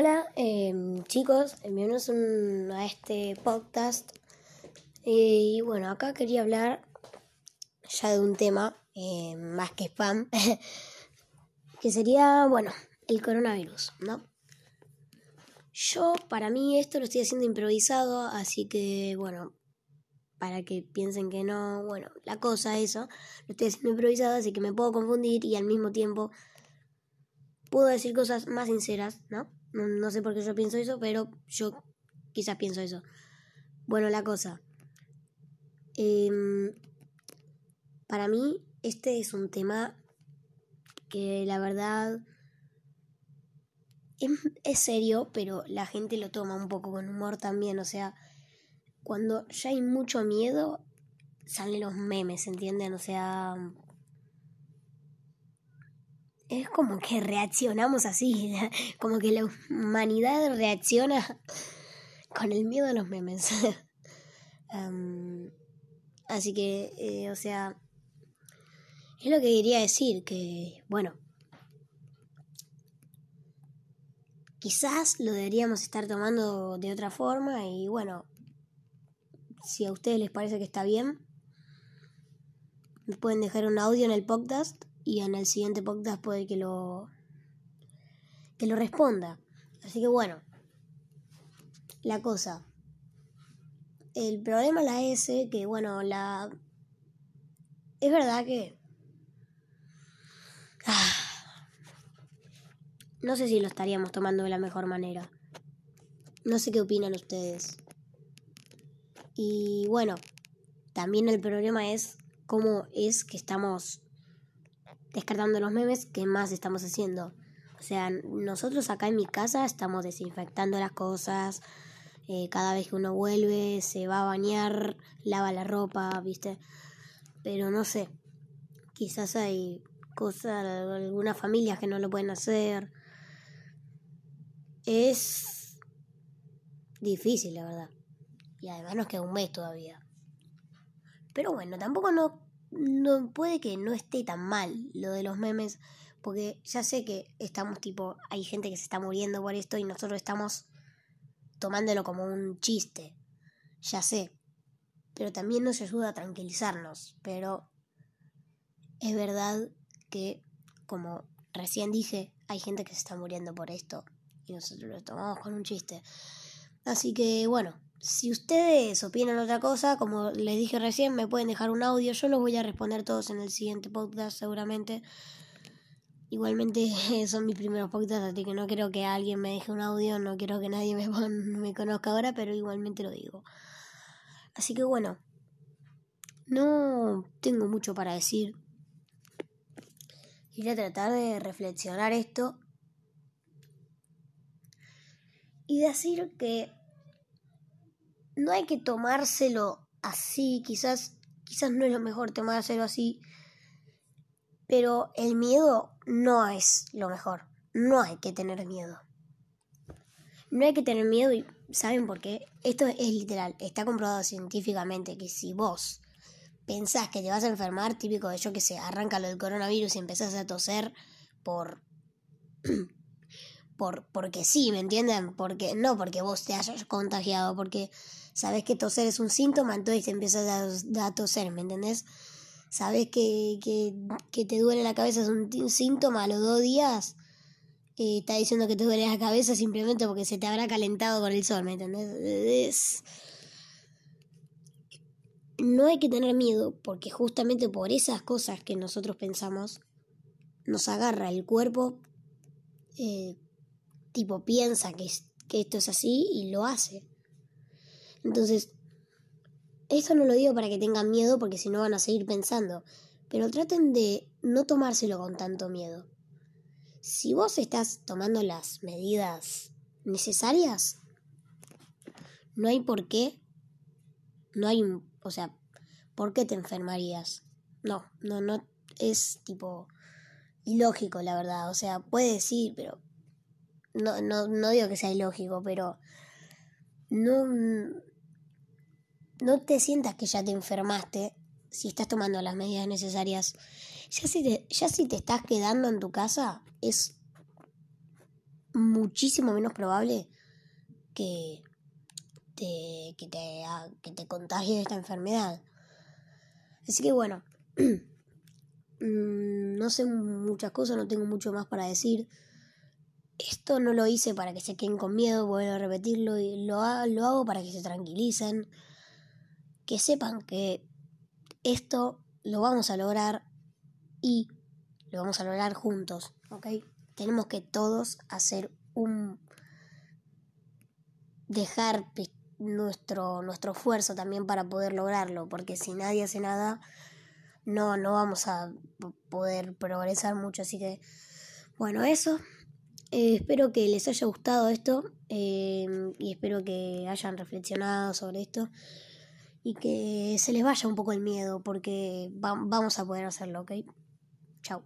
Hola em, chicos, bienvenidos a este podcast. y bueno, acá quería hablar ya de un tema em, más que spam, que sería, bueno, el coronavirus, ¿no? Yo, para mí, esto lo estoy haciendo improvisado, así que, bueno, para que piensen que no, bueno, la cosa, eso, lo estoy haciendo improvisado, así que me puedo confundir y al mismo tiempo puedo decir cosas más sinceras, ¿no? No, sé por qué yo pienso eso, pero yo quizás pienso eso. Bueno, la cosa. Em, para mí, este es un tema que la verdad es, es, serio, pero la gente lo toma un poco con humor también. O sea, cuando ya hay mucho miedo, salen los memes, ¿entienden? O sea, es como que reaccionamos así, como que la humanidad reacciona con el miedo a los memes. así que, eh, o sea, es lo que quería decir, que, bueno, quizás lo deberíamos estar tomando de otra forma y bueno, si a ustedes les parece que está bien, me pueden dejar un audio en el podcast y en el siguiente podcast puede que lo que lo responda. Así que bueno, la cosa. El problema la S, que bueno, la es verdad que ah, no sé si lo estaríamos tomando de la mejor manera. No sé qué opinan ustedes. Y bueno, también el problema es cómo es que estamos descartando los memes, ¿qué más estamos haciendo? O sea, nosotros acá en mi casa estamos desinfectando las cosas. Eh, cada vez que uno vuelve, se va a bañar, lava la ropa, ¿viste? Pero no sé. Quizás hay cosas, algunas familias que no lo pueden hacer. Es difícil, la verdad. Y además nos queda un mes todavía. Pero bueno, tampoco no no puede que no esté tan mal lo de los memes, porque ya sé que estamos tipo, hay gente que se está muriendo por esto y nosotros estamos tomándolo como un chiste, ya sé, pero también nos ayuda a tranquilizarnos, pero es verdad que, como recién dije, hay gente que se está muriendo por esto y nosotros lo tomamos con un chiste. Así que bueno, si ustedes opinan otra cosa, como les dije recién, me pueden dejar un audio. Yo los voy a responder todos en el siguiente podcast, seguramente. Igualmente son mis primeros podcasts, así que no quiero que alguien me deje un audio, no quiero que nadie me, me conozca ahora, pero igualmente lo digo. Así que bueno, no tengo mucho para decir. Quería tratar de reflexionar esto y decir que no hay que tomárselo así, quizás, quizás no es lo mejor tomárselo así, pero el miedo no es lo mejor, no hay que tener miedo. No hay que tener miedo y ¿saben por qué? Esto es literal, está comprobado científicamente que si vos pensás que te vas a enfermar, típico de yo que sé, arranca lo del coronavirus y empezás a toser por por porque sí, ¿me entienden? Porque no porque vos te hayas contagiado, porque sabes que toser es un síntoma, entonces te empiezas a, toser, ¿me entendés? Sabes que, que, te duele la cabeza es un, síntoma a los dos días, eh, está diciendo que te duele la cabeza simplemente porque se te habrá calentado con el sol, ¿me entendés? No hay que tener miedo porque justamente por esas cosas que nosotros pensamos nos agarra el cuerpo, eh, tipo piensa que, que esto es así y lo hace. Entonces, esto no lo digo para que tengan miedo porque si no van a seguir pensando, pero traten de no tomárselo con tanto miedo. Si vos estás tomando las medidas necesarias, no hay por qué, no hay, o sea, ¿por qué te enfermarías? No, no, no, es tipo ilógico, la verdad. O sea, puede decir, pero no, no, no digo que sea ilógico, pero no, no te sientas que ya te enfermaste si estás tomando las medidas necesarias. Ya si te, ya si te estás quedando en tu casa, es muchísimo menos probable que te, que te, que te contagie esta enfermedad. Así que bueno, mm, no sé muchas cosas, no tengo mucho más para decir. Esto no lo hice para que se queden con miedo, vuelvo a repetirlo, y lo, lo hago para que se tranquilicen, que sepan que esto lo vamos a lograr y lo vamos a lograr juntos, ¿ok? Tenemos que todos hacer un... dejar nuestro, nuestro esfuerzo también para poder lograrlo, porque si nadie hace nada, no, no vamos a poder progresar mucho. Así que, bueno, eso. Eh, espero que les haya gustado esto eh, y espero que hayan reflexionado sobre esto y que se les vaya un poco el miedo porque vamos a poder hacerlo, ¿ok? Chao.